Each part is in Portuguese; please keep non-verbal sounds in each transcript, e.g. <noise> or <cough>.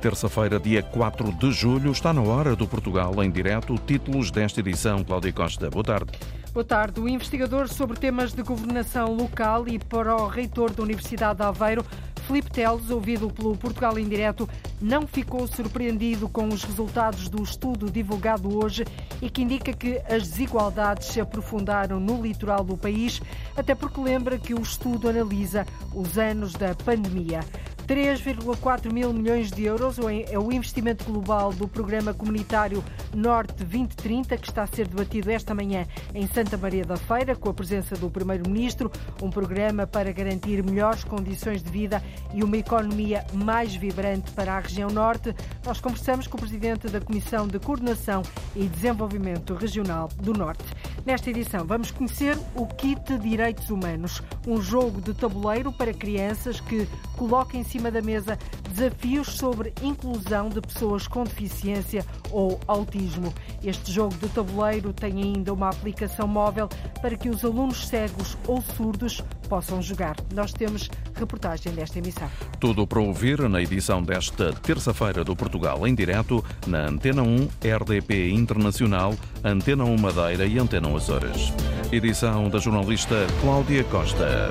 Terça-feira, dia 4 de julho, está na hora do Portugal em direto. Títulos desta edição, Cláudia Costa. Boa tarde. Boa tarde. O investigador sobre temas de governação local e para o reitor da Universidade de Aveiro, Filipe Teles, ouvido pelo Portugal em direto, não ficou surpreendido com os resultados do estudo divulgado hoje e que indica que as desigualdades se aprofundaram no litoral do país, até porque lembra que o estudo analisa os anos da pandemia. 3,4 mil milhões de euros é o investimento global do Programa Comunitário Norte 2030, que está a ser debatido esta manhã em Santa Maria da Feira, com a presença do Primeiro-Ministro. Um programa para garantir melhores condições de vida e uma economia mais vibrante para a região Norte. Nós conversamos com o Presidente da Comissão de Coordenação e Desenvolvimento Regional do Norte. Nesta edição, vamos conhecer o Kit Direitos Humanos, um jogo de tabuleiro para crianças que coloca em da mesa desafios sobre inclusão de pessoas com deficiência ou autismo. Este jogo de tabuleiro tem ainda uma aplicação móvel para que os alunos cegos ou surdos possam jogar. Nós temos reportagem desta emissão. Tudo para ouvir na edição desta terça-feira do Portugal em direto na Antena 1, RDP Internacional, Antena 1 Madeira e Antena 1 Açores. Edição da jornalista Cláudia Costa.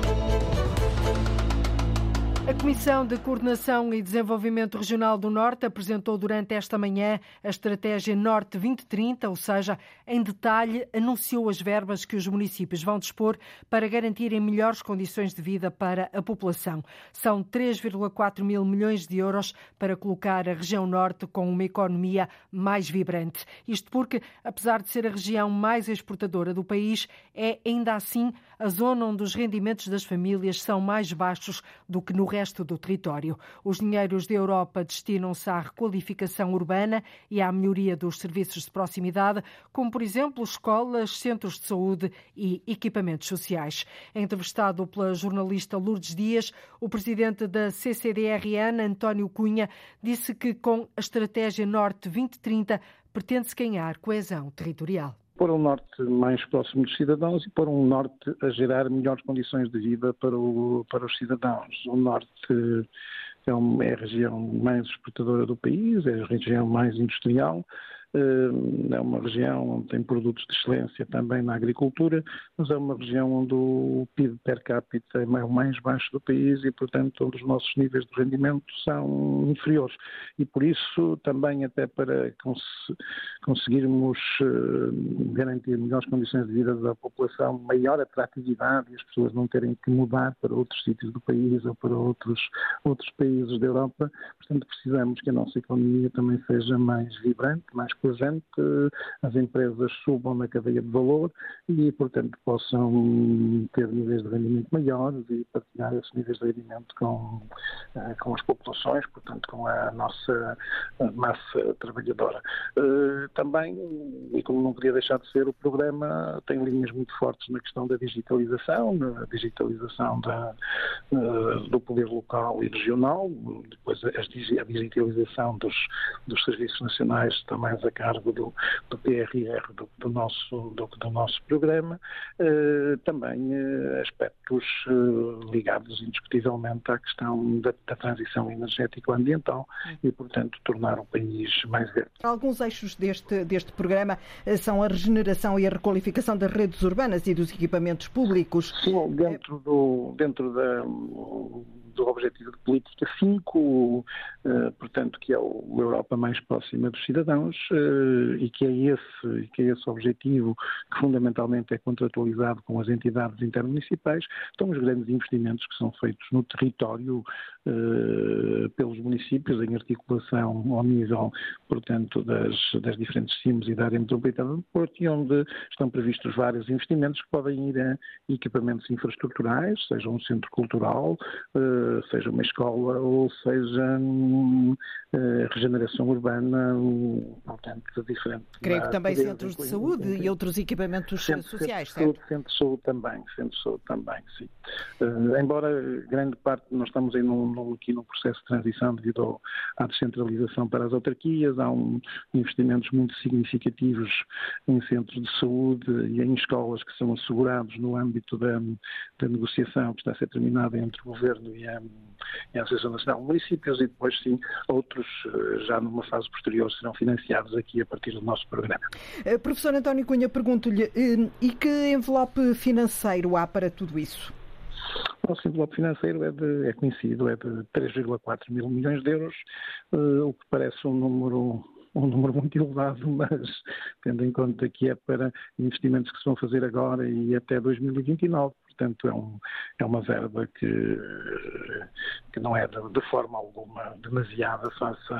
Comissão de Coordenação e Desenvolvimento Regional do Norte apresentou durante esta manhã a Estratégia Norte 2030, ou seja, em detalhe anunciou as verbas que os municípios vão dispor para garantirem melhores condições de vida para a população. São 3,4 mil milhões de euros para colocar a região Norte com uma economia mais vibrante. Isto porque, apesar de ser a região mais exportadora do país, é ainda assim a zona onde os rendimentos das famílias são mais baixos do que no resto do território. Os dinheiros da Europa destinam-se à requalificação urbana e à melhoria dos serviços de proximidade, como, por exemplo, escolas, centros de saúde e equipamentos sociais. Entrevistado pela jornalista Lourdes Dias, o presidente da CCDRN, António Cunha, disse que com a Estratégia Norte 2030 pretende-se ganhar coesão territorial pôr um norte mais próximo dos cidadãos e pôr um norte a gerar melhores condições de vida para, o, para os cidadãos. O norte é, uma, é a região mais exportadora do país, é a região mais industrial, é uma região onde tem produtos de excelência também na agricultura, mas é uma região onde o PIB per capita é o mais baixo do país e, portanto, onde os nossos níveis de rendimento são inferiores. E por isso, também até para cons conseguirmos uh, garantir melhores condições de vida da população, maior atratividade e as pessoas não terem que mudar para outros sítios do país ou para outros, outros países da Europa, portanto, precisamos que a nossa economia também seja mais vibrante, mais presente, as empresas subam na cadeia de valor e, portanto, possam ter níveis de rendimento maiores e partilhar esses níveis de rendimento com, eh, com as populações, portanto, com a nossa massa trabalhadora. Eh, também, e como não podia deixar de ser, o programa tem linhas muito fortes na questão da digitalização, na digitalização da, eh, do poder local e regional, depois a digitalização dos, dos serviços nacionais também a cargo do, do PRR do, do nosso, do, do, nosso programa, eh, também eh, aspectos eh, ligados indiscutivelmente à questão da, da transição energético-ambiental e, portanto, tornar o país mais verde. Alguns eixos deste, deste programa são a regeneração e a requalificação das redes urbanas e dos equipamentos públicos. Sim, dentro, do, dentro da do objetivo de política 5, eh, portanto, que é o Europa mais próxima dos cidadãos, eh, e que é esse, que é esse objetivo que fundamentalmente é contratualizado com as entidades intermunicipais, estão os grandes investimentos que são feitos no território eh, pelos municípios, em articulação ao nível, portanto, das, das diferentes CIMs e da área metropolitana do Porto, e onde estão previstos vários investimentos que podem ir a equipamentos infraestruturais, seja um centro cultural, seja uma escola ou seja uh, regeneração urbana, portanto, bastante diferente. Creio que também centros de saúde e outros equipamentos sociais, centro certo? Centro de saúde também, centro de saúde também, sim. Uh, embora grande parte, nós estamos aí num, num, aqui num processo de transição devido ao, à descentralização para as autarquias, há um, investimentos muito significativos em centros de saúde e em escolas que são assegurados no âmbito da, da negociação que está a ser terminada entre o Governo e a, e a Associação Nacional de Municípios e depois sim outros uh, já numa fase posterior serão financiados aqui a partir do nosso programa. Uh, professor António Cunha, pergunto-lhe, uh, e que envelope financeiro há para tudo isso? O nosso envelope financeiro é, de, é conhecido, é de 3,4 mil milhões de euros, o que parece um número um número muito elevado, <laughs> mas tendo em conta que é para investimentos que se vão fazer agora e até 2029, portanto é, um, é uma verba que, que não é de, de, forma alguma demasiada face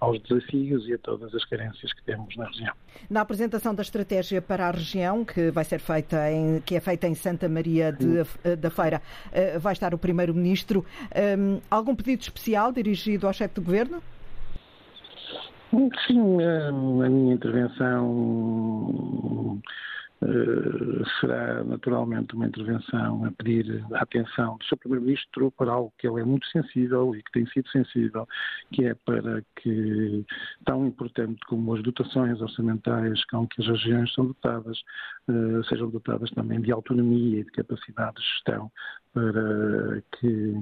aos desafios e a todas as carências que temos na região. Na apresentação da estratégia para a região, que vai ser feita em, que é feita em Santa Maria de, eh, da Feira, eh, vai estar o Primeiro-Ministro. Ehm, algum pedido especial dirigido ao chefe de governo? Sim, a minha intervenção Uh, será naturalmente uma intervenção a pedir a atenção do Sr. Primeiro-Ministro para algo que ele é muito sensível e que tem sido sensível, que é para que, tão importante como as dotações orçamentais com que as regiões são dotadas, sejam dotadas também de autonomia e de capacidade de gestão para que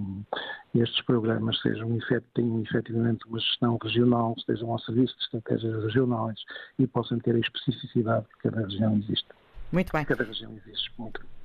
estes programas sejam tenham efetivamente uma gestão regional, estejam ao serviço de estratégias regionais e possam ter a especificidade que cada região existe. Muito bem. Cada região existe. Muito bem.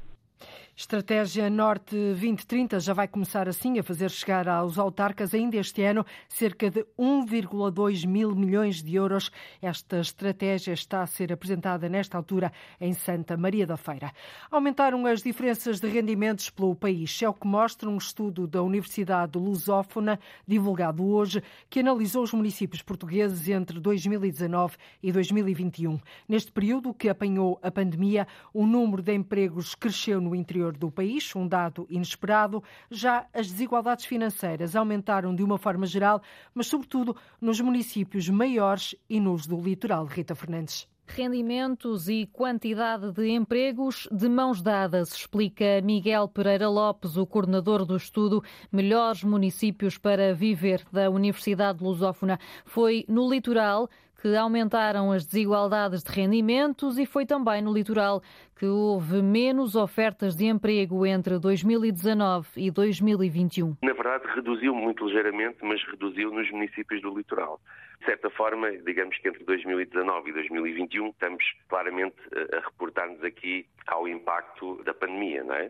Estratégia Norte 2030 já vai começar assim a fazer chegar aos autarcas ainda este ano cerca de 1,2 mil milhões de euros. Esta estratégia está a ser apresentada nesta altura em Santa Maria da Feira. Aumentaram as diferenças de rendimentos pelo país. É o que mostra um estudo da Universidade Lusófona, divulgado hoje, que analisou os municípios portugueses entre 2019 e 2021. Neste período que apanhou a pandemia, o número de empregos cresceu no interior interior do país, um dado inesperado. Já as desigualdades financeiras aumentaram de uma forma geral, mas sobretudo nos municípios maiores e nos do litoral. Rita Fernandes rendimentos e quantidade de empregos de mãos dadas, explica Miguel Pereira Lopes, o coordenador do estudo Melhores Municípios para Viver da Universidade Lusófona. Foi no litoral que aumentaram as desigualdades de rendimentos e foi também no litoral que houve menos ofertas de emprego entre 2019 e 2021. Na verdade, reduziu muito ligeiramente, mas reduziu nos municípios do litoral. De certa forma, digamos que entre 2019 e 2021 estamos claramente a reportar-nos aqui ao impacto da pandemia, não é?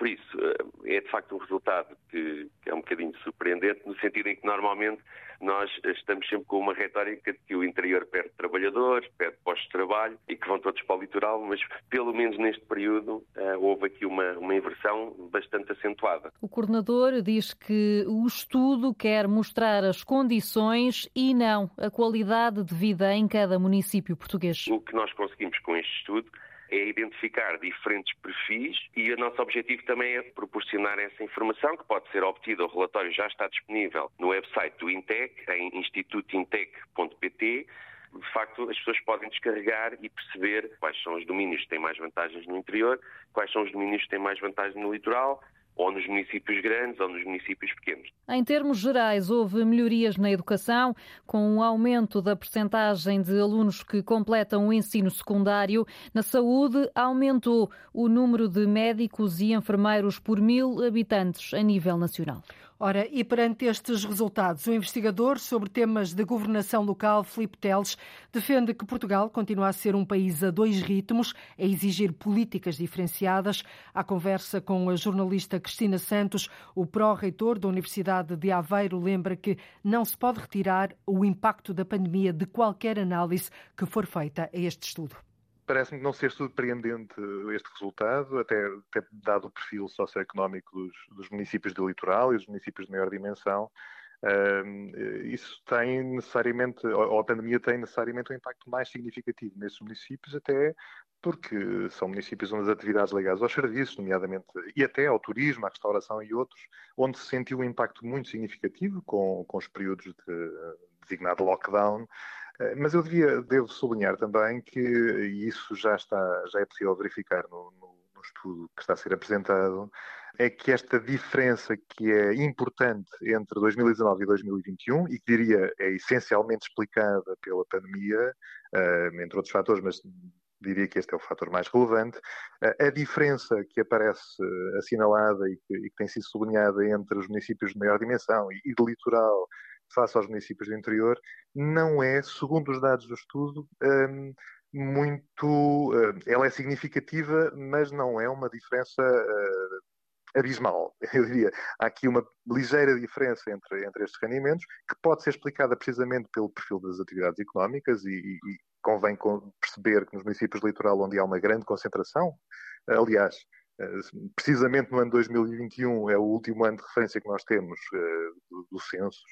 Por isso, eh, é de facto um resultado que, é um bocadinho surpreendente, no sentido em que normalmente nós estamos sempre com uma retórica de que o interior perde trabalhadores, perde postos de trabalho e que vão todos para o litoral, mas pelo menos neste período eh, houve aqui uma, uma inversão bastante acentuada. O coordenador diz que o estudo quer mostrar as condições e não a qualidade de vida em cada município português. O que nós conseguimos com este estudo é identificar diferentes perfis e o nosso objetivo também é proporcionar essa informação que pode ser obtida. O relatório já está disponível no website do Intec, em institutintec.pt. De facto, as pessoas podem descarregar e perceber quais são os domínios que têm mais vantagens no interior, quais são os domínios que têm mais vantagens no litoral, ou nos municípios grandes ou nos municípios pequenos. Em termos gerais, houve melhorias na educação, com um aumento da percentagem de alunos que completam o ensino secundário. Na saúde, aumentou o número de médicos e enfermeiros por mil habitantes a nível nacional. Ora, e perante estes resultados, o investigador sobre temas de governação local, Filipe Teles, defende que Portugal continua a ser um país a dois ritmos, a exigir políticas diferenciadas. À conversa com a jornalista Cristina Santos, o pró-reitor da Universidade de Aveiro lembra que não se pode retirar o impacto da pandemia de qualquer análise que for feita a este estudo parece-me não ser surpreendente este resultado, até, até dado o perfil socioeconómico dos, dos, municípios do litoral e dos municípios de maior dimensão. Uh, isso tem necessariamente, ou a pandemia tem necessariamente um impacto mais significativo nesses municípios, até porque são municípios onde as atividades ligadas aos serviços, nomeadamente, e até ao turismo, à restauração e outros, onde se sentiu um impacto muito significativo com, com os períodos de designado lockdown, Mas eu devia, devo sublinhar também que isso já está, já é possível verificar no, no, no estudo que está a ser apresentado, é que esta diferença que é importante entre 2019 e 2021 e que diria é essencialmente explicada pela pandemia, uh, entre outros fatores, mas diria que este é o fator mais relevante, uh, a diferença que aparece assinalada e que, e que, tem sido sublinhada entre os municípios de maior dimensão e, e de litoral face aos municípios do interior, não é, segundo os dados do estudo, um, muito. Uh, ela é significativa, mas não é uma diferença uh, abismal. <laughs> Eu diria, há aqui uma ligeira diferença entre, entre estes rendimentos, que pode ser explicada precisamente pelo perfil das atividades económicas e, e, convém perceber que nos municípios do litoral, onde há uma grande concentração, aliás, precisamente no ano 2021 é o último ano de referência que nós temos uh, do, censos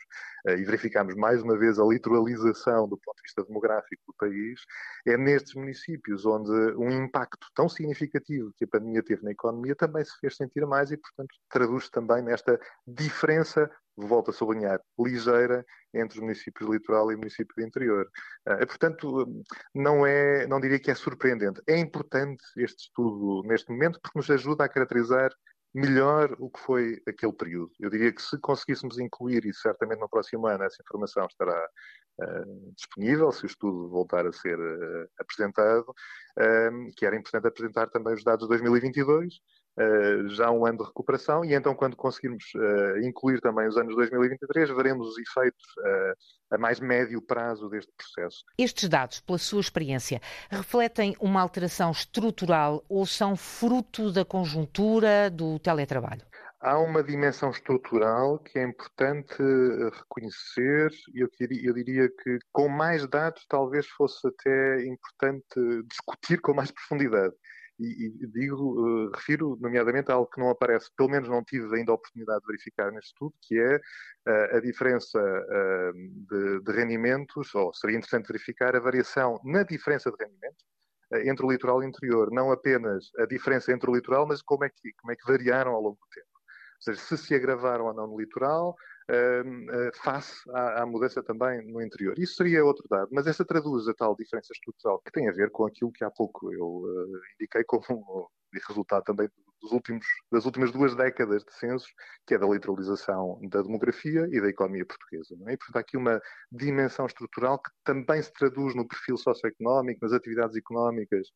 e verificamos mais uma vez a litoralização do ponto de vista demográfico do país, é nestes municípios onde um impacto tão significativo que a pandemia teve na economia também se fez sentir mais e, portanto, traduz também nesta diferença volto a sublinhar, ligeira entre os municípios litoral e o município do interior. Uh, portanto, não, é, não diria que é surpreendente. É importante este estudo neste momento porque nos ajuda a caracterizar melhor o que foi aquele período. Eu diria que se conseguíssemos incluir, e certamente no próximo ano essa informação estará uh, disponível, se o estudo voltar a ser uh, apresentado, que era importante apresentar também os dados de 2022, uh, já um ano de recuperação e então quando conseguirmos uh, incluir também os anos 2023, veremos os efeitos uh, a mais médio prazo deste processo. Estes dados, pela sua experiência, refletem uma alteração estrutural ou são fruto da conjuntura do teletrabalho? há uma dimensão estrutural que é importante reconhecer e eu, eu, diria que com mais dados talvez fosse até importante discutir com mais profundidade e, e digo, uh, refiro nomeadamente a algo que não aparece, pelo menos não tive ainda a oportunidade de verificar neste estudo, que é uh, a diferença uh, de, de, rendimentos, ou seria interessante verificar a variação na diferença de rendimentos entre o litoral e o interior, não apenas a diferença entre o litoral, mas como é que, como é que variaram ao longo do tempo. Ou seja, se se agravaram ou não no litoral, face à, à, mudança também no interior. Isso seria outro dado, mas essa traduz a tal diferença estrutural que tem a ver com aquilo que há pouco eu uh, indiquei como <laughs> resultado também dos últimos, das últimas duas décadas de censos, que é da litoralização da demografia e da economia portuguesa. É? E, portanto, há aqui uma dimensão estrutural que também se traduz no perfil socioeconómico, nas atividades económicas,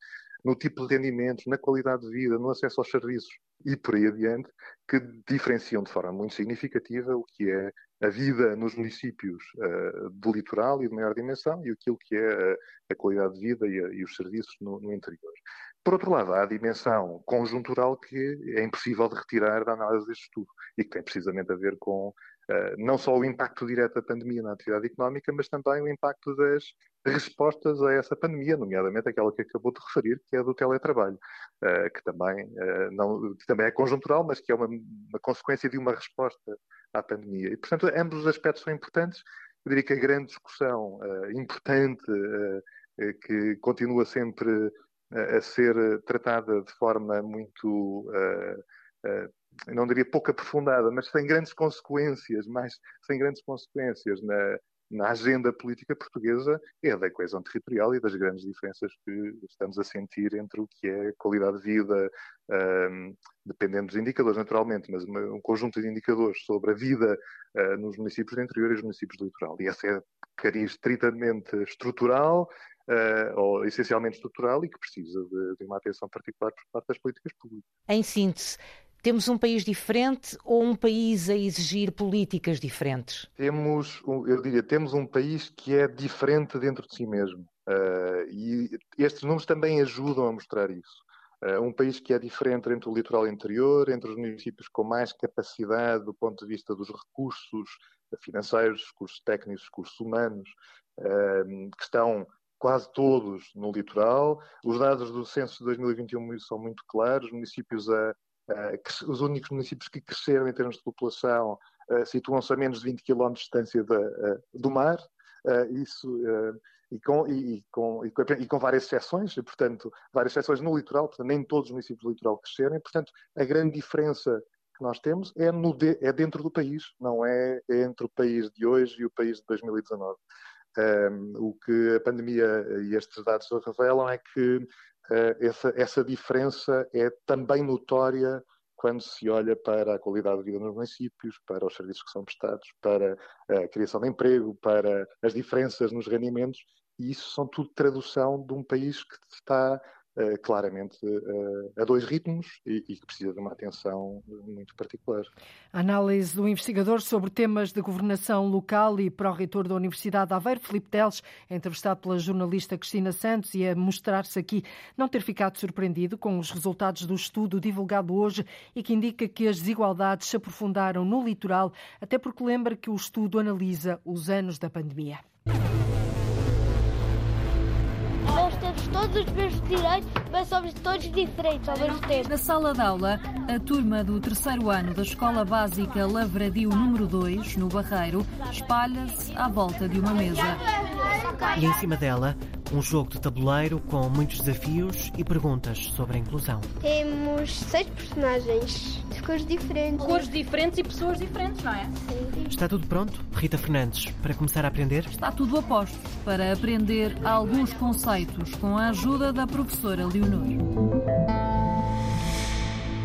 no tipo de rendimentos, na qualidade de vida, no acesso aos serviços e por aí adiante, que diferenciam de forma muito significativa o que é a vida nos municípios uh, do litoral e de maior dimensão e aquilo que é a, a qualidade de vida e, a, e os serviços no, no, interior. Por outro lado, há a dimensão conjuntural que é impossível de retirar da análise deste estudo e que tem precisamente a ver com não só o impacto direto da pandemia na atividade económica, mas também o impacto das respostas a essa pandemia, nomeadamente aquela que acabou de referir, que é do teletrabalho, uh, que, também, uh, não, que também é conjuntural, mas que é uma, uma, consequência de uma resposta à pandemia. E, portanto, ambos os aspectos são importantes. Eu diria que a grande discussão importante, que continua sempre a ser tratada de forma muito não diria pouco aprofundada, mas sem grandes consequências, mais sem grandes consequências na, na agenda política portuguesa é da coesão territorial e das grandes diferenças que estamos a sentir entre o que é qualidade de vida, um, dependendo dos indicadores, naturalmente, mas um conjunto de indicadores sobre a vida uh, nos municípios do interior e os municípios do litoral. E essa é cariz estritamente estrutural, uh, ou essencialmente estrutural, e que precisa de, de uma atenção particular por parte das políticas públicas. Em síntese, temos um país diferente ou um país a exigir políticas diferentes? Temos, eu diria, temos um país que é diferente dentro de si mesmo. Uh, e estes números também ajudam a mostrar isso. Uh, um país que é diferente entre o litoral interior, entre os municípios com mais capacidade do ponto de vista dos recursos financeiros, recursos técnicos, recursos humanos, uh, que estão quase todos no litoral. Os dados do censo de 2021 são muito claros, municípios a os únicos municípios que cresceram em termos de população uh, situam-se a menos de 20 km de distância de, uh, do mar, isso, e com, e, com, e, com, várias exceções, e, portanto, várias exceções no litoral, portanto, nem todos os municípios do litoral crescerem, portanto, a grande diferença que nós temos é, no de, é dentro do país, não é, é entre o país de hoje e o país de 2019. Um, o que a pandemia e estes dados revelam é que essa, essa diferença é também notória quando se olha para a qualidade de vida nos municípios, para os serviços que são prestados, para a criação de emprego, para as diferenças nos rendimentos, e isso são tudo tradução de um país que está uh, claramente uh, a dois ritmos e, e, que precisa de uma atenção muito particular. A análise do investigador sobre temas de governação local e pró-reitor da Universidade de Aveiro, Filipe Teles, entrevistado pela jornalista Cristina Santos e a mostrar-se aqui não ter ficado surpreendido com os resultados do estudo divulgado hoje e que indica que as desigualdades se aprofundaram no litoral, até porque lembra que o estudo analisa os anos da pandemia. Todos os mesmos direitos, mas somos todos diferentes ao mesmo tempo. Na sala de aula, a turma do terceiro ano da Escola Básica Lavradio número 2, no Barreiro, espalha-se à volta de uma mesa. E em cima dela, um jogo de tabuleiro com muitos desafios e perguntas sobre a inclusão. Temos seis personagens de cores diferentes. Cores diferentes e pessoas diferentes, não é? Sim. Está tudo pronto, Rita Fernandes, para começar a aprender? Está tudo a posto para aprender alguns conceitos com a ajuda da professora Leonor.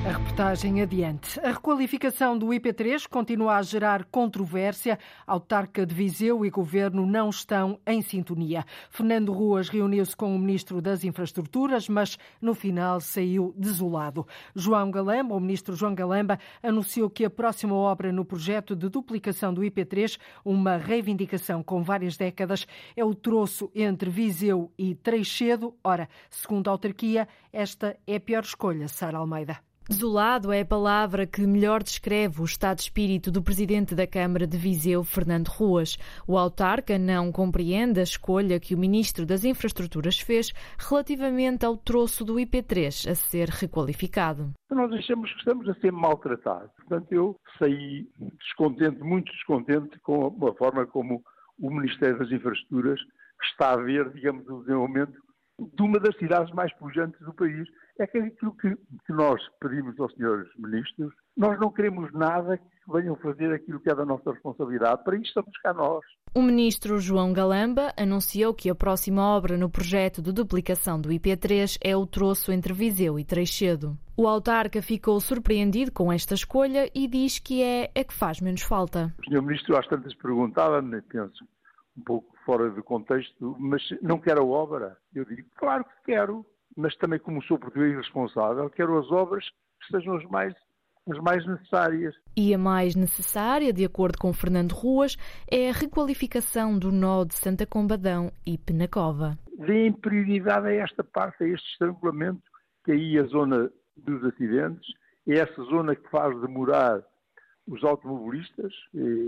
A reportagem adiante. A requalificação do IP3 continua a gerar controvérsia. Autarca de Viseu e Governo não estão em sintonia. Fernando Ruas reuniu-se com o Ministro das Infraestruturas, mas no final saiu desolado. João Galamba, o Ministro João Galamba, anunciou que a próxima obra no projeto de duplicação do IP3, uma reivindicação com várias décadas, é o troço entre Viseu e Treixedo. Ora, segundo a autarquia, esta é a pior escolha, Sara Almeida. Desolado é a palavra que melhor descreve o estado de espírito do presidente da Câmara de Viseu, Fernando Ruas. O autarca não compreende a escolha que o ministro das Infraestruturas fez relativamente ao troço do IP3 a ser requalificado. Nós achamos que estamos a ser maltratados. Portanto, eu saí descontente, muito descontente com a forma como o Ministério das Infraestruturas está a ver, digamos, o desenvolvimento de uma das cidades mais pujantes do país é que aquilo que, que nós pedimos aos senhores ministros, nós não queremos nada que venham fazer aquilo que é da nossa responsabilidade. Para isso estamos cá nós. O ministro João Galamba anunciou que a próxima obra no projeto de duplicação do IP3 é o troço entre Viseu e Treixedo. O autarca ficou surpreendido com esta escolha e diz que é a que faz menos falta. O senhor ministro às tantas perguntava-me, penso, um pouco fora de contexto, mas não quer a obra? Eu digo, claro que quero mas também como sou português responsável, quero as obras que sejam as mais as mais necessárias. E a mais necessária, de acordo com Fernando Ruas, é a requalificação do nó de Santa Combadão e Penacova. Deem prioridade a esta parte, a este estrangulamento, que aí é a zona dos acidentes, é essa zona que faz demorar os automobilistas,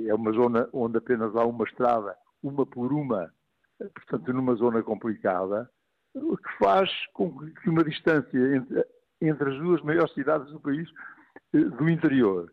é uma zona onde apenas há uma estrada, uma por uma, portanto numa zona complicada, o que faz com que uma distância entre, entre as duas maiores cidades do país, eh, do interior,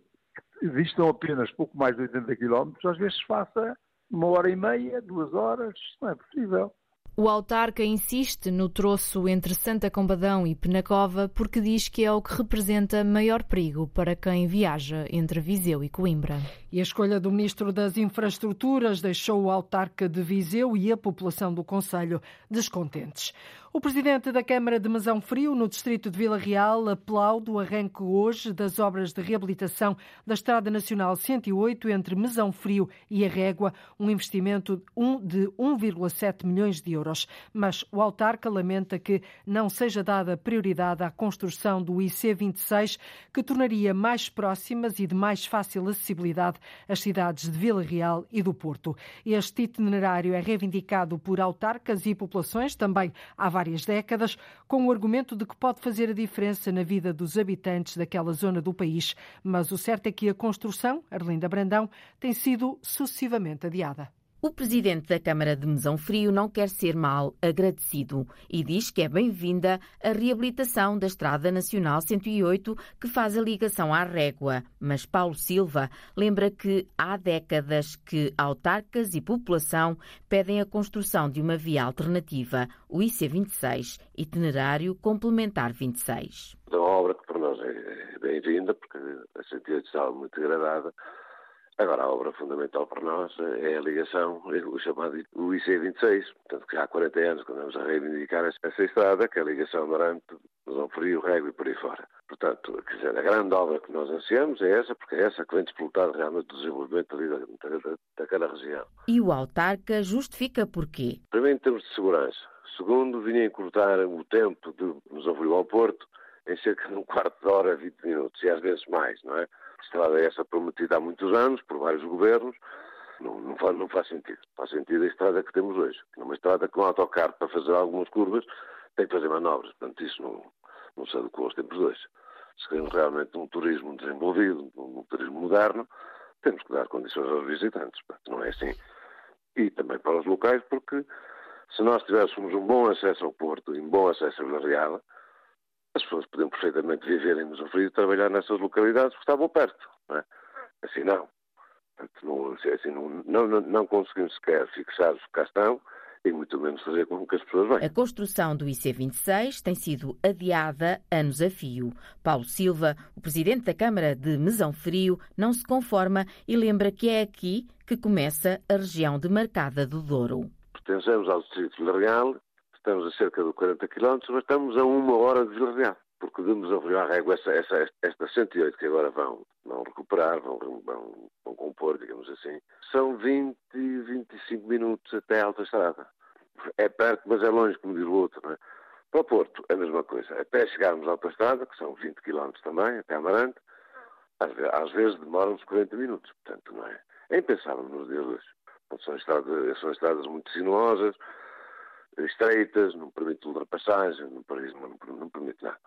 distam apenas pouco mais de 80 km, às vezes faça uma hora e meia, duas horas, não é possível. O autarca insiste no troço entre Santa Combadão e Penacova porque diz que é o que representa maior perigo para quem viaja entre Viseu e Coimbra. E a escolha do Ministro das Infraestruturas deixou o autarca de Viseu e a população do Conselho descontentes. O presidente da Câmara de Mesão Frio, no distrito de Vila Real, aplaude o arranque hoje das obras de reabilitação da Estrada Nacional 108 entre Mesão Frio e a Régua, um investimento de 1,7 milhões de euros. Mas o autarca lamenta que não seja dada prioridade à construção do IC26, que tornaria mais próximas e de mais fácil acessibilidade as cidades de Vila Real e do Porto. Este itinerário é reivindicado por autarcas e populações, também há várias várias décadas, com o argumento de que pode fazer a diferença na vida dos habitantes daquela zona do país. Mas o certo é que a construção, Arlinda Brandão, tem sido sucessivamente adiada. O presidente da Câmara de Mesão Frio não quer ser mal agradecido e diz que é bem-vinda a reabilitação da Estrada Nacional 108 que faz a ligação à Régua. Mas Paulo Silva lembra que há décadas que autarcas e população pedem a construção de uma via alternativa, o IC26, itinerário complementar 26. A obra que para nós é bem-vinda porque a 108 estava muito degradada Agora, a obra fundamental para nós é a ligação, o chamado o IC26, portanto, que já há 40 anos que andamos a reivindicar essa estrada, que é a ligação Marante, Zão Frio, Rego e por aí fora. Portanto, quer dizer, a grande obra que nós ansiamos é essa, porque é essa que vem disputar realmente o desenvolvimento ali da, da, daquela região. E o autarca justifica porquê? Primeiro, em termos de segurança. Segundo, vinha encurtar o tempo de Frio ao Porto em cerca de um quarto de hora, 20 minutos, e às vezes mais, não é? Estrada é essa prometida há muitos anos, por vários governos, não, não, faz, não faz sentido. Faz sentido a estrada que temos hoje. Numa estrada com autocarro para fazer algumas curvas, tem que fazer manobras. Portanto, isso não, não se adequou aos tempos de hoje. Se queremos realmente um turismo desenvolvido, um turismo moderno, temos que dar condições aos visitantes. Portanto, não é assim. E também para os locais, porque se nós tivéssemos um bom acesso ao Porto e um bom acesso a Vila Real, as pessoas podiam perfeitamente viver em Mesofrio e trabalhar nessas localidades porque estavam perto. Não é? Assim não. não, assim, não, não, não conseguimos sequer fixar os que cá estão e muito menos fazer com que as pessoas venham. A construção do IC26 tem sido adiada anos a fio. Paulo Silva, o presidente da Câmara de Mesão Frio, não se conforma e lembra que é aqui que começa a região demarcada do Douro. Pertencemos ao Distrito de Real estamos a cerca de 40 km, mas estamos a uma hora de Vila Real, porque demos a Rio Régua essa, essa, esta 108 que agora vão, vão recuperar, vão, vão, vão compor, digamos assim, são 20, 25 minutos até a autoestrada. É perto, mas é longe, como diz o outro. Não é? Para o Porto, a mesma coisa. Até chegarmos à autoestrada, que são 20 km também, até Amarante, às, às vezes demoram-nos 40 minutos. Portanto, não é? É impensável nos dias hoje. São estradas, são estradas muito sinuosas, estreitas, não permite ultrapassagem, não permite, não, permite nada.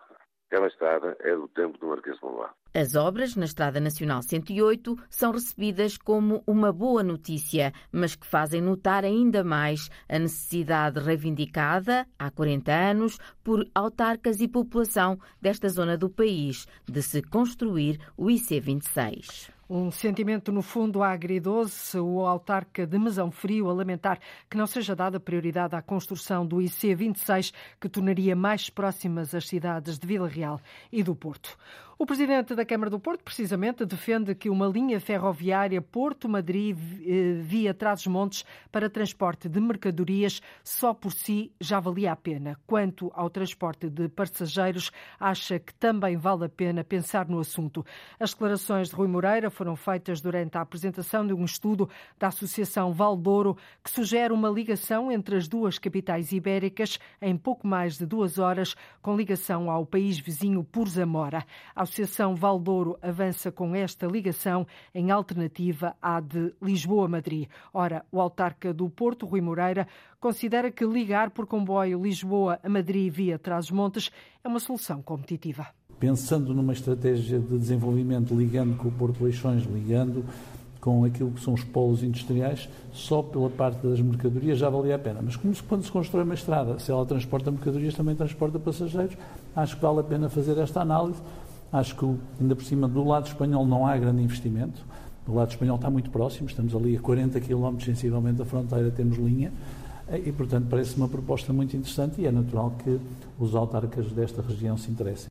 Aquela estrada é do tempo do Marquês de Pombal. As obras na Estrada Nacional 108 são recebidas como uma boa notícia, mas que fazem notar ainda mais a necessidade reivindicada há 40 anos por autarcas e população desta zona do país de se construir o IC26. Um sentimento, no fundo, agridoce, o autarca de Mesão Frio a lamentar que não seja dada prioridade à construção do IC26, que tornaria mais próximas as cidades de Vila Real e do Porto. O presidente da Câmara do Porto, precisamente, defende que uma linha ferroviária Porto-Madrid eh, via Trás-os-Montes para transporte de mercadorias só por si já valia a pena. Quanto ao transporte de passageiros, acha que também vale a pena pensar no assunto. As declarações de Rui Moreira foram feitas durante a apresentação de um estudo da Associação Valdouro que sugere uma ligação entre as duas capitais ibéricas em pouco mais de duas horas, com ligação ao país vizinho por Zamora. Associação Valdouro avança com esta ligação em alternativa à de Lisboa-Madrid. Ora, o autarca do Porto, Rui Moreira, considera que ligar por comboio Lisboa a Madrid via Trás-os-Montes é uma solução competitiva. Pensando numa estratégia de desenvolvimento, ligando com o Porto Leixões, ligando com aquilo que são os polos industriais, só pela parte das mercadorias já valia a pena. Mas como quando se constrói uma estrada, se ela transporta mercadorias, também transporta passageiros, acho que vale a pena fazer esta análise Acho que, ainda por cima, do lado espanhol não há grande investimento. Do lado espanhol está muito próximo, estamos ali a 40 km sensivelmente da fronteira, temos linha. E, portanto, parece uma proposta muito interessante e é natural que os autarcas desta região se interessem.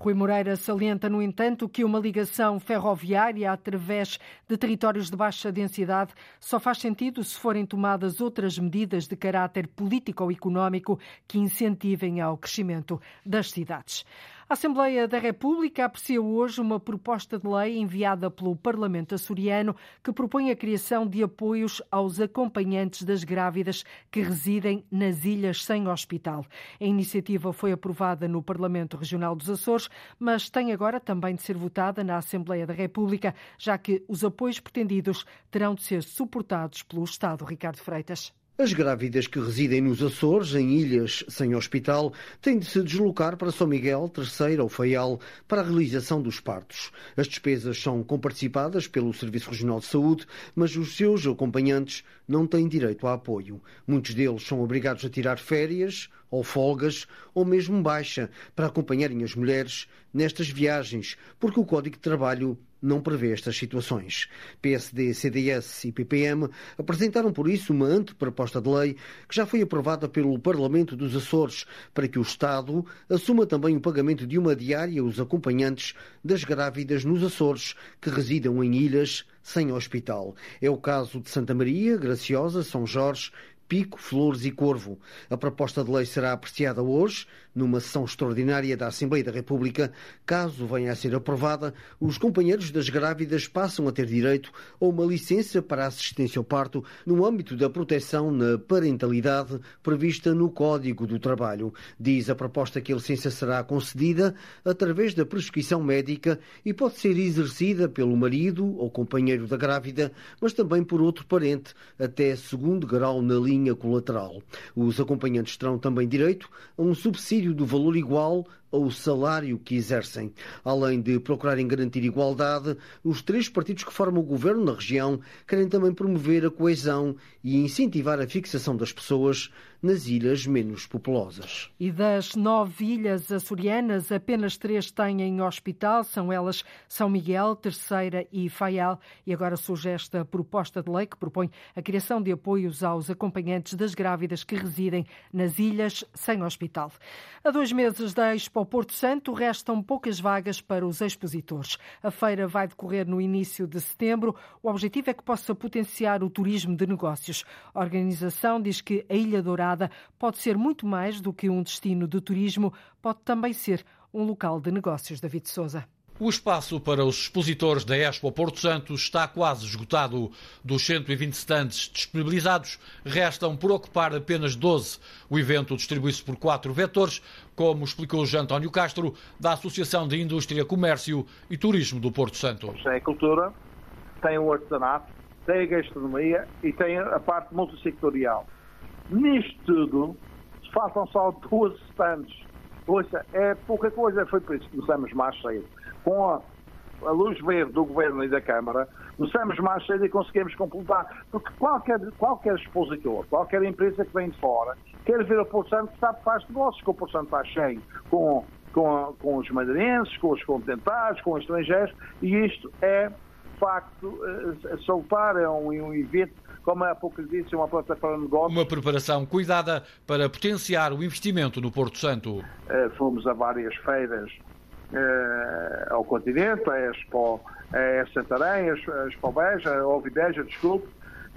Rui Moreira salienta, no entanto, que uma ligação ferroviária através de territórios de baixa densidade só faz sentido se forem tomadas outras medidas de caráter político ou económico que incentivem ao crescimento das cidades. A Assembleia da República aprecia hoje uma proposta de lei enviada pelo Parlamento açoriano que propõe a criação de apoios aos acompanhantes das grávidas que residem nas ilhas sem hospital. A iniciativa foi aprovada no Parlamento Regional dos Açores, mas tem agora também de ser votada na Assembleia da República, já que os apoios pretendidos terão de ser suportados pelo Estado. Ricardo Freitas. As grávidas que residem nos Açores, em ilhas sem hospital, têm de se deslocar para São Miguel, Terceira ou Faial para a realização dos partos. As despesas são comparticipadas pelo Serviço Regional de Saúde, mas os seus acompanhantes não têm direito a apoio. Muitos deles são obrigados a tirar férias ou folgas ou mesmo baixa para acompanharem as mulheres nestas viagens, porque o Código de Trabalho não prevê estas situações. PSD, CDS e PPM apresentaram por isso uma anteproposta de lei que já foi aprovada pelo Parlamento dos Açores para que o Estado assuma também o pagamento de uma diária aos acompanhantes das grávidas nos Açores que residam em ilhas sem hospital. É o caso de Santa Maria, Graciosa, São Jorge, Pico, Flores e Corvo. A proposta de lei será apreciada hoje, numa sessão extraordinária da Assembleia da República. Caso venha a ser aprovada, os companheiros das grávidas passam a ter direito a uma licença para assistência ao parto no âmbito da proteção na parentalidade prevista no Código do Trabalho. Diz a proposta que a licença será concedida através da prescrição médica e pode ser exercida pelo marido ou companheiro da grávida, mas também por outro parente, até segundo grau na linha colateral. Os acompanhantes terão também direito a um subsídio do valor igual ao salário que exercem. Além de procurarem garantir igualdade, os três partidos que formam o governo na região querem também promover a coesão e incentivar a fixação das pessoas nas ilhas menos populosas. E das nove ilhas açorianas, apenas três têm hospital, são elas São Miguel, Terceira e Faial. E agora surge esta proposta de lei que propõe a criação de apoios aos acompanhantes das grávidas que residem nas ilhas sem hospital. A dois meses da Expo Porto Santo, restam poucas vagas para os expositores. A feira vai decorrer no início de setembro. O objetivo é que possa potenciar o turismo de negócios. A organização diz que a Ilha Dourada pode ser muito mais do que um destino de turismo, pode também ser um local de negócios. David Souza. O espaço para os expositores da Expo Porto Santo está quase esgotado. Dos 120 stands disponibilizados, restam por ocupar apenas 12. O evento distribui-se por quatro vetores, como explicou Jean António Castro, da Associação de Indústria, Comércio e Turismo do Porto Santo. Tem a cultura, tem o artesanato, tem a gastronomia e tem a parte multissectorial. Nisto tudo, façam só duas stands. Ouça, é pouca coisa, foi por isso que começamos mais cedo. Com a, a luz verde do Governo e da Câmara, começamos mais cedo e conseguimos completar. Porque qualquer, qualquer expositor, qualquer empresa que vem de fora, quer ver o Porto Santo, sabe que faz negócios, que o Porto Santo está cheio com, com, com os madeirenses, com os continentais, com os estrangeiros, e isto é, de facto, eh, soltar é um, um evento como há pouco disse, uma plataforma de negócios. Uma preparação cuidada para potenciar o investimento no Porto Santo. Uh, fomos a várias feiras ao continente, a Expo, a Santarém, a Expo Beja, a Ovideja, desculpe,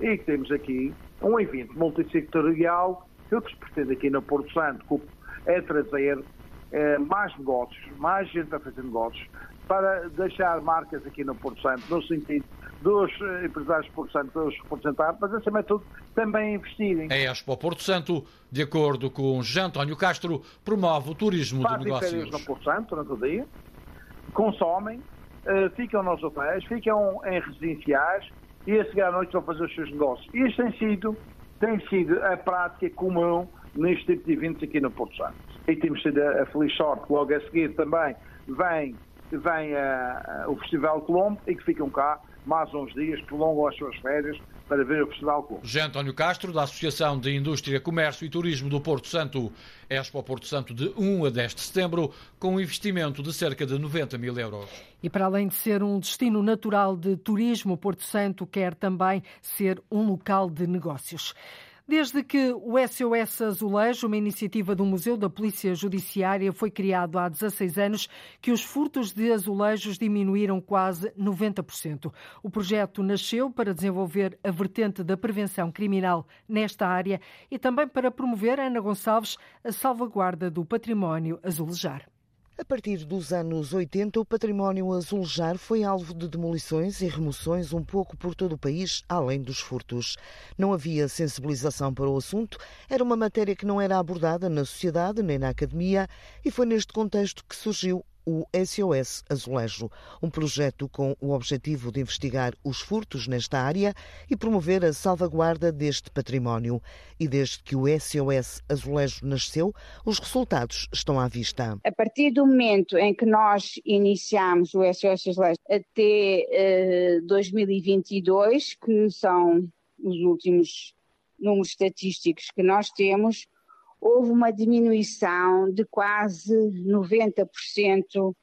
e temos aqui um evento multissectorial que o que se pretende aqui no Porto Santo é trazer uh, mais negócios, mais gente a fazer negócios, para deixar marcas aqui no Porto Santo, no sentido dos eh, empresários Porto Santo os representar, mas acima de tudo também investirem. A Expo Porto Santo, de acordo com Jean António Castro, promove o turismo Fazem de negócios. no Porto Santo durante o dia, consomem, uh, ficam nos hotéis, ficam em residenciais e a seguir à noite vão fazer os seus negócios. E isto tem sido, tem sido a prática comum neste tipo de eventos aqui no Porto Santo. E temos tido a, a feliz sorte logo a seguir também vem, vem a, a, o Festival Colombo e que ficam cá mais uns dias, prolongam as suas férias para ver o Festival Clube. José António Castro, da Associação de Indústria, Comércio e Turismo do Porto Santo. Expo Porto Santo de 1 a 10 de setembro, com um investimento de cerca de 90 mil euros. E para além de ser um destino natural de turismo, Porto Santo quer também ser um local de negócios. Desde que o SOS Azulejo, uma iniciativa do Museu da Polícia Judiciária, foi criado há 16 anos, que os furtos de azulejos diminuíram quase 90%. O projeto nasceu para desenvolver a vertente da prevenção criminal nesta área e também para promover, Ana Gonçalves, a salvaguarda do património azulejar. A partir dos anos 80, o património azulejar foi alvo de demolições e remoções um pouco por todo o país, além dos furtos. Não havia sensibilização para o assunto, era uma matéria que não era abordada na sociedade nem na academia, e foi neste contexto que surgiu o SOS Azulejo, um projeto com o objetivo de investigar os furtos nesta área e promover a salvaguarda deste património. E desde que o SOS Azulejo nasceu, os resultados estão à vista. A partir do momento em que nós iniciamos o SOS Azulejo até uh, 2022, que são os últimos números estatísticos que nós temos, houve uma diminuição de quase 90%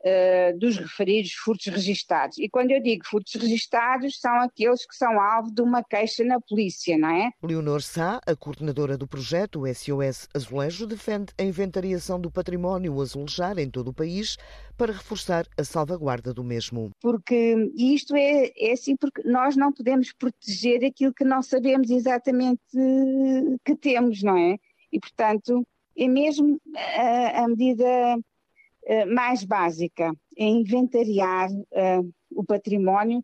uh, dos referidos furtos registados. E quando eu digo furtos registados, são aqueles que são alvo de uma queixa na polícia, não é? Leonor Sá, a coordenadora do projeto SOS Azulejo, defende a inventariação do património azulejar em todo o país para reforçar a salvaguarda do mesmo. Porque isto é, é assim porque nós não podemos proteger aquilo que não sabemos exatamente que temos, não é? E, portanto, é mesmo a, a medida eh, mais básica, é inventariar uh, o património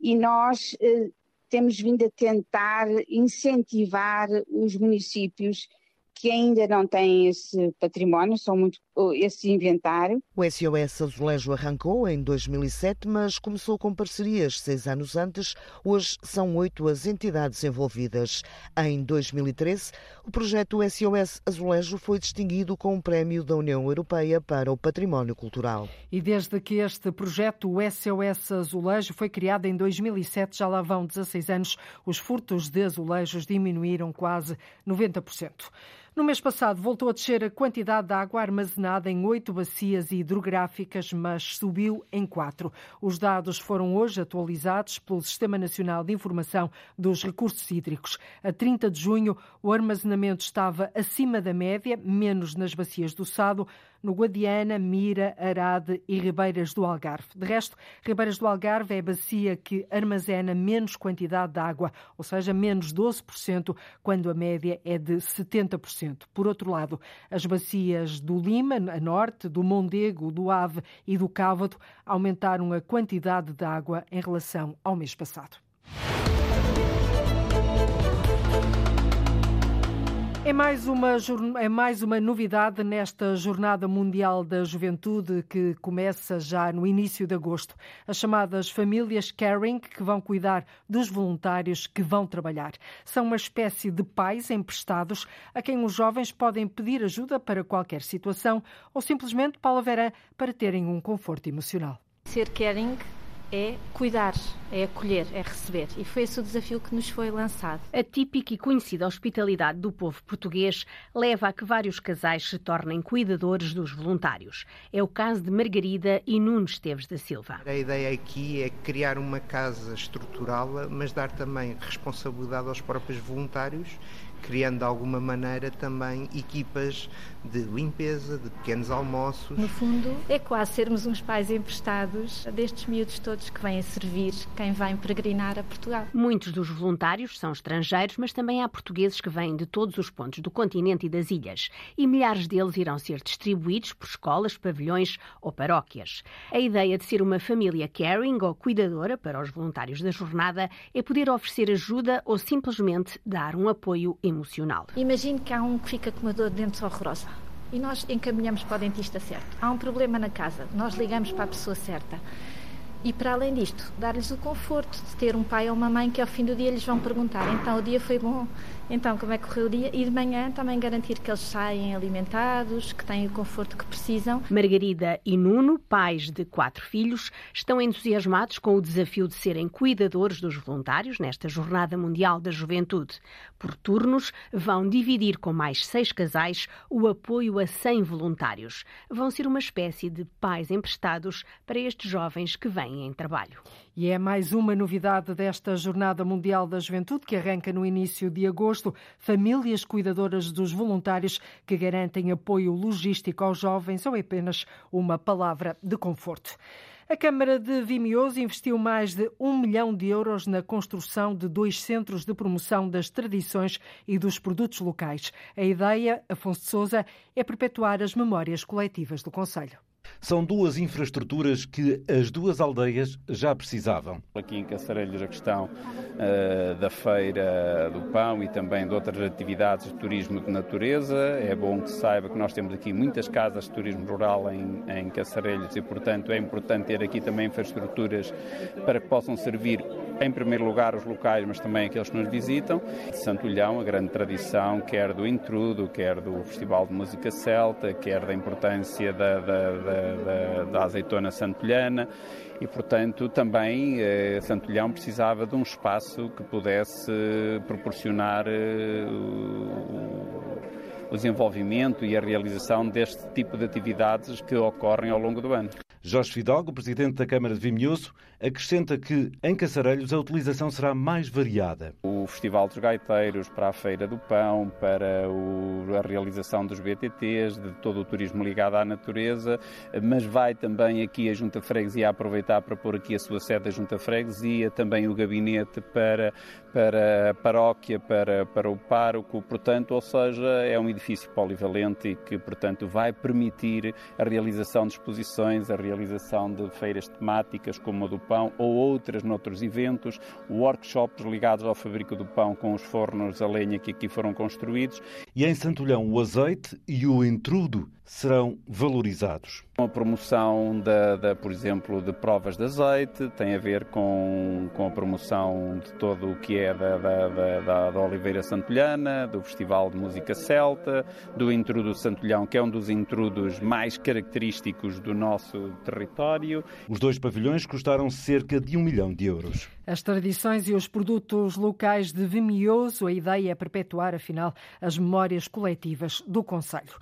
e nós uh, temos vindo a tentar incentivar os municípios que ainda não têm esse património, são muito esse inventário. O SOS Azulejo arrancou em 2007, mas começou com parcerias seis anos antes. Hoje são oito as entidades envolvidas. Em 2013, o projeto SOS Azulejo foi distinguido com um prémio da União Europeia para o Património Cultural. E desde que este projeto, o SOS Azulejo, foi criado em 2007, já lá vão 16 anos, os furtos de azulejos diminuíram quase 90%. No mês passado, voltou a descer a quantidade de água armazenada em oito bacias hidrográficas, mas subiu em quatro. Os dados foram hoje atualizados pelo Sistema Nacional de Informação dos Recursos Hídricos. A 30 de junho, o armazenamento estava acima da média, menos nas bacias do Sado, no Guadiana, Mira, Arade e Ribeiras do Algarve. De resto, Ribeiras do Algarve é a bacia que armazena menos quantidade de água, ou seja, menos 12%, quando a média é de 70%. Por outro lado, as bacias do Lima, a norte, do Mondego, do Ave e do Cávado aumentaram a quantidade de água em relação ao mês passado. É mais, uma, é mais uma novidade nesta Jornada Mundial da Juventude que começa já no início de agosto. As chamadas famílias caring, que vão cuidar dos voluntários que vão trabalhar. São uma espécie de pais emprestados a quem os jovens podem pedir ajuda para qualquer situação ou simplesmente, Paula Vera, para terem um conforto emocional. Ser caring é cuidar, é acolher, é receber. E foi esse o desafio que nos foi lançado. A típica e conhecida hospitalidade do povo português leva a que vários casais se tornem cuidadores dos voluntários. É o caso de Margarida e Nuno Esteves da Silva. A ideia aqui é criar uma casa, estruturá-la, mas dar também responsabilidade aos próprios voluntários criando de alguma maneira também equipas de limpeza, de pequenos almoços. No fundo, é quase sermos uns pais emprestados destes miúdos todos que vêm a servir quem vem peregrinar a Portugal. Muitos dos voluntários são estrangeiros, mas também há portugueses que vêm de todos os pontos do continente e das ilhas. E milhares deles irão ser distribuídos por escolas, pavilhões ou paróquias. A ideia de ser uma família caring ou cuidadora para os voluntários da jornada é poder oferecer ajuda ou simplesmente dar um apoio emocional emocional. Imagine que há um que fica com uma dor de dentes horrorosa e nós encaminhamos para o dentista certo. Há um problema na casa, nós ligamos para a pessoa certa. E para além disto, dar-lhes o conforto de ter um pai ou uma mãe que ao fim do dia lhes vão perguntar: então o dia foi bom? Então, como é que correu o dia? E de manhã também garantir que eles saem alimentados, que têm o conforto que precisam. Margarida e Nuno, pais de quatro filhos, estão entusiasmados com o desafio de serem cuidadores dos voluntários nesta Jornada Mundial da Juventude. Por turnos, vão dividir com mais seis casais o apoio a 100 voluntários. Vão ser uma espécie de pais emprestados para estes jovens que vêm em trabalho. E é mais uma novidade desta Jornada Mundial da Juventude que arranca no início de agosto. Famílias cuidadoras dos voluntários que garantem apoio logístico aos jovens ou apenas uma palavra de conforto. A Câmara de Vimioso investiu mais de um milhão de euros na construção de dois centros de promoção das tradições e dos produtos locais. A ideia, Afonso de Souza, é perpetuar as memórias coletivas do Conselho. São duas infraestruturas que as duas aldeias já precisavam. Aqui em Caçarelhos a questão uh, da feira do pão e também de outras atividades de turismo de natureza. É bom que se saiba que nós temos aqui muitas casas de turismo rural em, em Caçarelhos e, portanto, é importante ter aqui também infraestruturas para que possam servir em primeiro lugar os locais, mas também aqueles que nos visitam. Santulhão, a grande tradição, quer do intrudo, quer do Festival de Música Celta, quer da importância da, da, da, da azeitona santulhana e, portanto, também eh, Santulhão precisava de um espaço que pudesse proporcionar eh, desenvolvimento e a realização deste tipo de atividades que ocorrem ao longo do ano. Jorge Fidalgo, presidente da Câmara de Vimioso, acrescenta que em Caçarelhos a utilização será mais variada. O Festival dos Gaiteiros, para a Feira do Pão, para o, a realização dos BTTs, de todo o turismo ligado à natureza, mas vai também aqui a Junta Freguesia aproveitar para pôr aqui a sua sede da Junta Freguesia, também o gabinete para, para a paróquia, para, para o pároco, portanto, ou seja, é um edifício polivalente e que, portanto, vai permitir a realização de exposições, a realização de feiras temáticas como a do pão ou outras noutros eventos, workshops ligados ao fabrico do pão com os fornos a lenha que aqui foram construídos. E em Santolhão o azeite e o entrudo serão valorizados. A promoção, da, da, por exemplo, de provas de azeite tem a ver com, com a promoção de todo o que é da, da, da, da Oliveira Santolhana, do Festival de Música Celta, do Intrudo Santolhão, que é um dos intrudos mais característicos do nosso território. Os dois pavilhões custaram cerca de um milhão de euros. As tradições e os produtos locais de Vimioso, a ideia é perpetuar, afinal, as memórias coletivas do Conselho.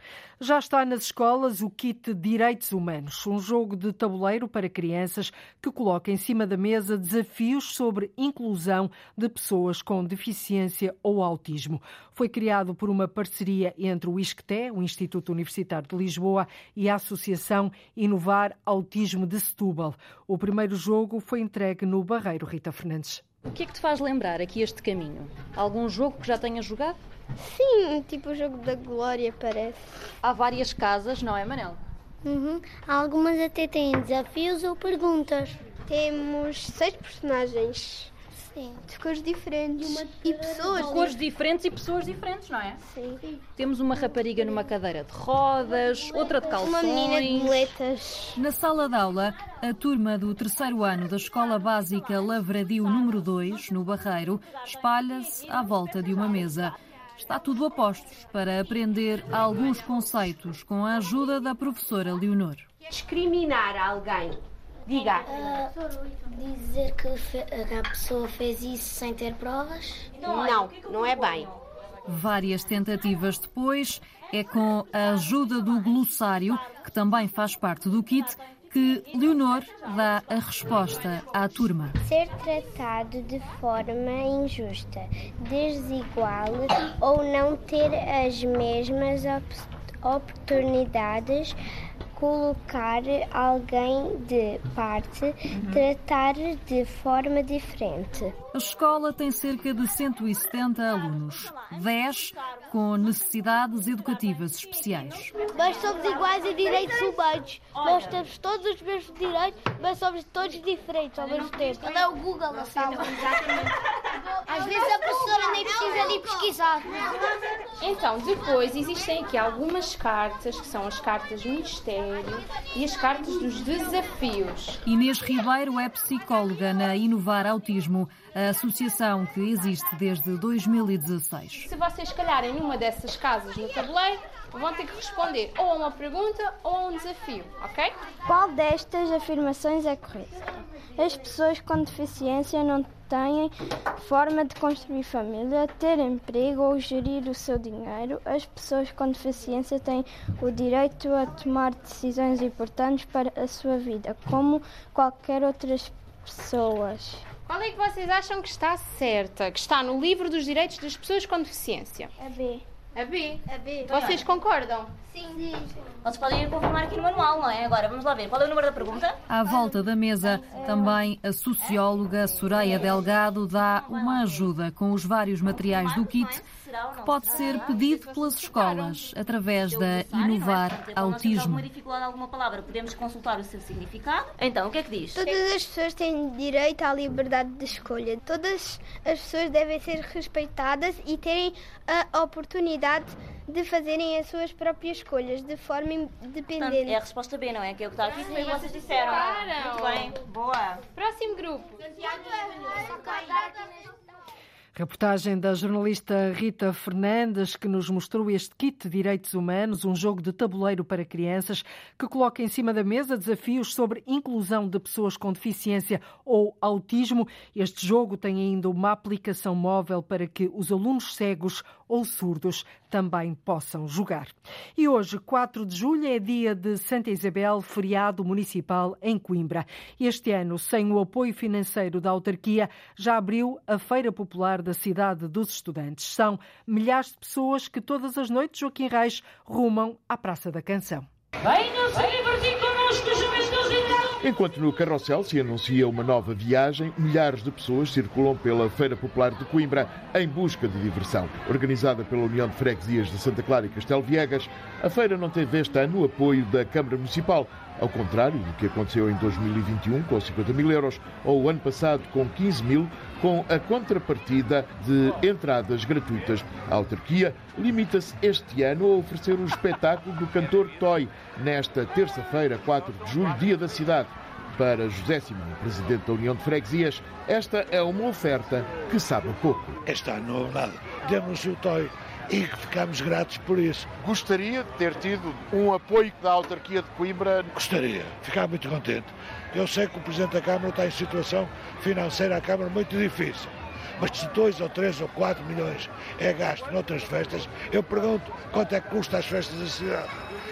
Já está nas escolas o kit Direitos Humanos, um jogo de tabuleiro para crianças que coloca em cima da mesa desafios sobre inclusão de pessoas com deficiência ou autismo. Foi criado por uma parceria entre o ISCTE, o Instituto Universitário de Lisboa, e a Associação Inovar Autismo de Setúbal. O primeiro jogo foi entregue no Barreiro Rita Fernandes. O que é que te faz lembrar aqui este caminho? Algum jogo que já tenhas jogado? Sim, tipo o jogo da Glória, parece. Há várias casas, não é, Manel? Uhum. Algumas até têm desafios ou perguntas. Temos seis personagens. Sim. De cores diferentes. E pessoas. De cores diferentes e pessoas diferentes, não é? Sim. Temos uma rapariga numa cadeira de rodas, outra de calções. Uma menina de boletas. Na sala de aula, a turma do terceiro ano da Escola Básica Lavradio número 2, no Barreiro, espalha-se à volta de uma mesa. Está tudo a postos para aprender alguns conceitos com a ajuda da professora Leonor. Discriminar alguém. Diga. Uh, dizer que a pessoa fez isso sem ter provas? Não, não é bem. Várias tentativas depois, é com a ajuda do glossário, que também faz parte do kit, que Leonor dá a resposta à turma. Ser tratado de forma injusta, desigual ou não ter as mesmas oportunidades colocar alguém de parte, uhum. tratar de forma diferente. A escola tem cerca de 170 alunos, 10 com necessidades educativas especiais. Nós somos iguais em direitos humanos. Nós temos todos os mesmos direitos, mas somos todos diferentes ao mesmo tempo. Quando é o Google a sala. Exatamente. <laughs> Às vezes a professora nem precisa de pesquisar. Então, depois existem aqui algumas cartas, que são as cartas do Ministério e as cartas dos desafios. Inês Ribeiro é psicóloga na Inovar Autismo, a associação que existe desde 2016. Se vocês calharem numa dessas casas no tabuleiro, vão ter que responder ou a uma pergunta ou a um desafio, ok? Qual destas afirmações é correta? As pessoas com deficiência não têm forma de construir família, ter emprego ou gerir o seu dinheiro. As pessoas com deficiência têm o direito a tomar decisões importantes para a sua vida, como qualquer outras pessoas. Qual é que vocês acham que está certa? Que está no livro dos direitos das pessoas com deficiência? A B. A B? A B. Vocês concordam? Sim. Vocês podem ir confirmar aqui no manual, não é? Agora, vamos lá ver. Qual é o número da pergunta? À volta da mesa, também a socióloga Soraya Delgado dá uma ajuda com os vários materiais do kit que pode ser pedido pelas escolas através da Inovar Autismo. alguma dificuldade alguma palavra, podemos consultar o seu significado. Então, o que é que diz? Todas as pessoas têm direito à liberdade de escolha. Todas as pessoas devem ser respeitadas e terem a oportunidade de fazerem as suas próprias escolhas de forma independente. Portanto, é a resposta B, não é? Que é o que está aqui, foi o que vocês disseram. Muito bem, boa. Próximo grupo. Reportagem da jornalista Rita Fernandes, que nos mostrou este kit de direitos humanos, um jogo de tabuleiro para crianças que coloca em cima da mesa desafios sobre inclusão de pessoas com deficiência ou autismo. Este jogo tem ainda uma aplicação móvel para que os alunos cegos ou surdos também possam jogar. E hoje, 4 de julho, é dia de Santa Isabel, feriado municipal em Coimbra. Este ano, sem o apoio financeiro da autarquia, já abriu a Feira Popular da cidade dos estudantes. São milhares de pessoas que todas as noites, Joaquim Reis, rumam à Praça da Canção. Venham se divertir connosco, Enquanto no Carrossel se anuncia uma nova viagem, milhares de pessoas circulam pela Feira Popular de Coimbra em busca de diversão. Organizada pela União de Freguesias de Santa Clara e Castelo Viegas, a feira não teve este ano o apoio da Câmara Municipal, ao contrário do que aconteceu em 2021 com 50 mil euros ou o ano passado com 15 mil, com a contrapartida de entradas gratuitas. A autarquia limita-se este ano a oferecer o espetáculo do cantor Toy nesta terça-feira, 4 de julho, dia da cidade. Para José Simão, presidente da União de Freguesias, esta é uma oferta que sabe pouco. Este ano não houve nada. Demos o Toy e que ficamos gratos por isso. Gostaria de ter tido um apoio da autarquia de Coimbra? Gostaria, ficava muito contente. Eu sei que o Presidente da Câmara está em situação financeira à Câmara muito difícil. Mas se 2 ou 3 ou 4 milhões é gasto noutras festas, eu pergunto quanto é que custa as festas da cidade.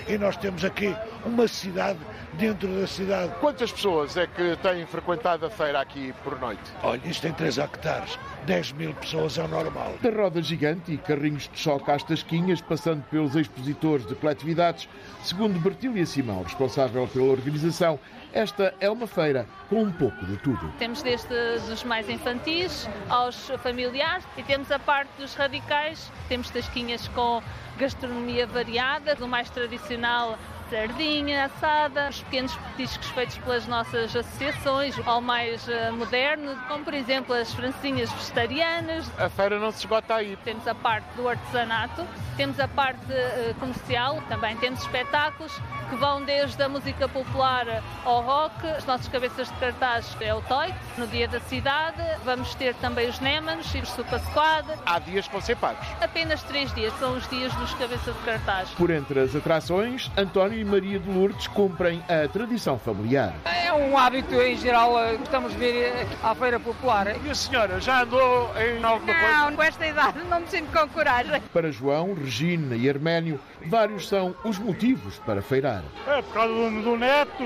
E nós temos aqui uma cidade dentro da cidade. Quantas pessoas é que têm frequentado a feira aqui por noite? Olha, isto tem 3 hectares. 10 mil pessoas é o normal. Da roda gigante e carrinhos de choque às tasquinhas, passando pelos expositores de coletividades, segundo Bertília Simão, responsável pela organização, esta é uma feira com um pouco de tudo. Temos desde os mais infantis aos familiares e temos a parte dos radicais, temos tasquinhas com gastronomia variada, do mais tradicional sardinha assada, os pequenos petiscos feitos pelas nossas associações, ao mais uh, moderno, como por exemplo as francinhas vegetarianas. A feira não se esgota aí. Temos a parte do artesanato, temos a parte uh, comercial, também temos espetáculos que vão desde a música popular ao rock. As nossas cabeças de cartaz é o Toy, no dia da cidade. Vamos ter também os Nemans e os Super Squad. Há dias que vão ser pagos? Apenas três dias, são os dias dos cabeças de cartaz. Por entre as atrações, António e Maria de Lourdes cumprem a tradição familiar. É um hábito em geral, gostamos de vir à Feira Popular. E a senhora já andou em alguma não, coisa? Não, com esta idade não me sinto com coragem. Para João, Regina e Arménio, vários são os motivos para feirar. É, por causa do, do neto,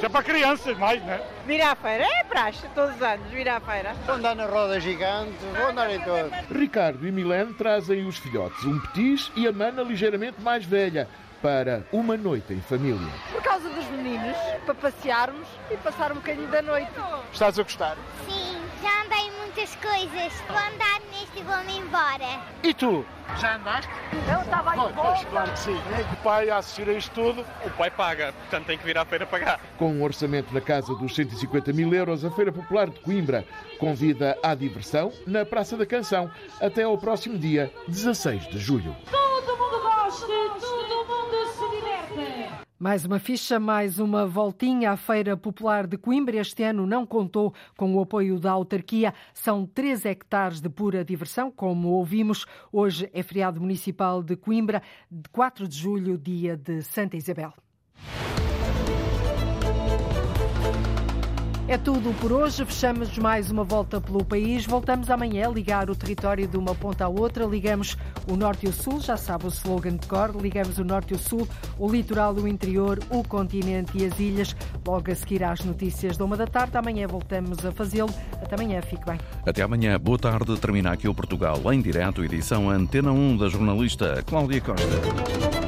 já para crianças mais, né? Vir à feira, é praxe, todos os anos, vir à feira. Vou andar na roda gigante, vou andar em todo. Ricardo e Milene trazem os filhotes, um petis e a mana ligeiramente mais velha, para uma noite em família. Por causa dos meninos, para passearmos e passar um bocadinho da noite. Estás a gostar? Sim, muitas coisas. Vou andar neste e vou-me embora. E tu? Já andaste? Eu estava aí pois, claro que sim. O pai a assistir a isto tudo? O pai paga, portanto tem que vir à feira pagar. Com um orçamento na casa dos 150 mil euros, a Feira Popular de Coimbra convida à diversão na Praça da Canção até ao próximo dia 16 de julho. Todo mundo gosta, todo mundo se. Mais uma ficha, mais uma voltinha à Feira Popular de Coimbra. Este ano não contou com o apoio da autarquia. São 3 hectares de pura diversão, como ouvimos. Hoje é feriado municipal de Coimbra, 4 de julho, dia de Santa Isabel. É tudo por hoje. Fechamos mais uma volta pelo país. Voltamos amanhã a ligar o território de uma ponta à outra. Ligamos o norte e o sul, já sabe o slogan de cor. Ligamos o norte e o sul, o litoral, o interior, o continente e as ilhas. Logo a seguir às notícias da uma da tarde. Amanhã voltamos a fazê-lo. Até amanhã, fique bem. Até amanhã. Boa tarde. Termina aqui o Portugal em direto, edição Antena 1 da jornalista Cláudia Costa.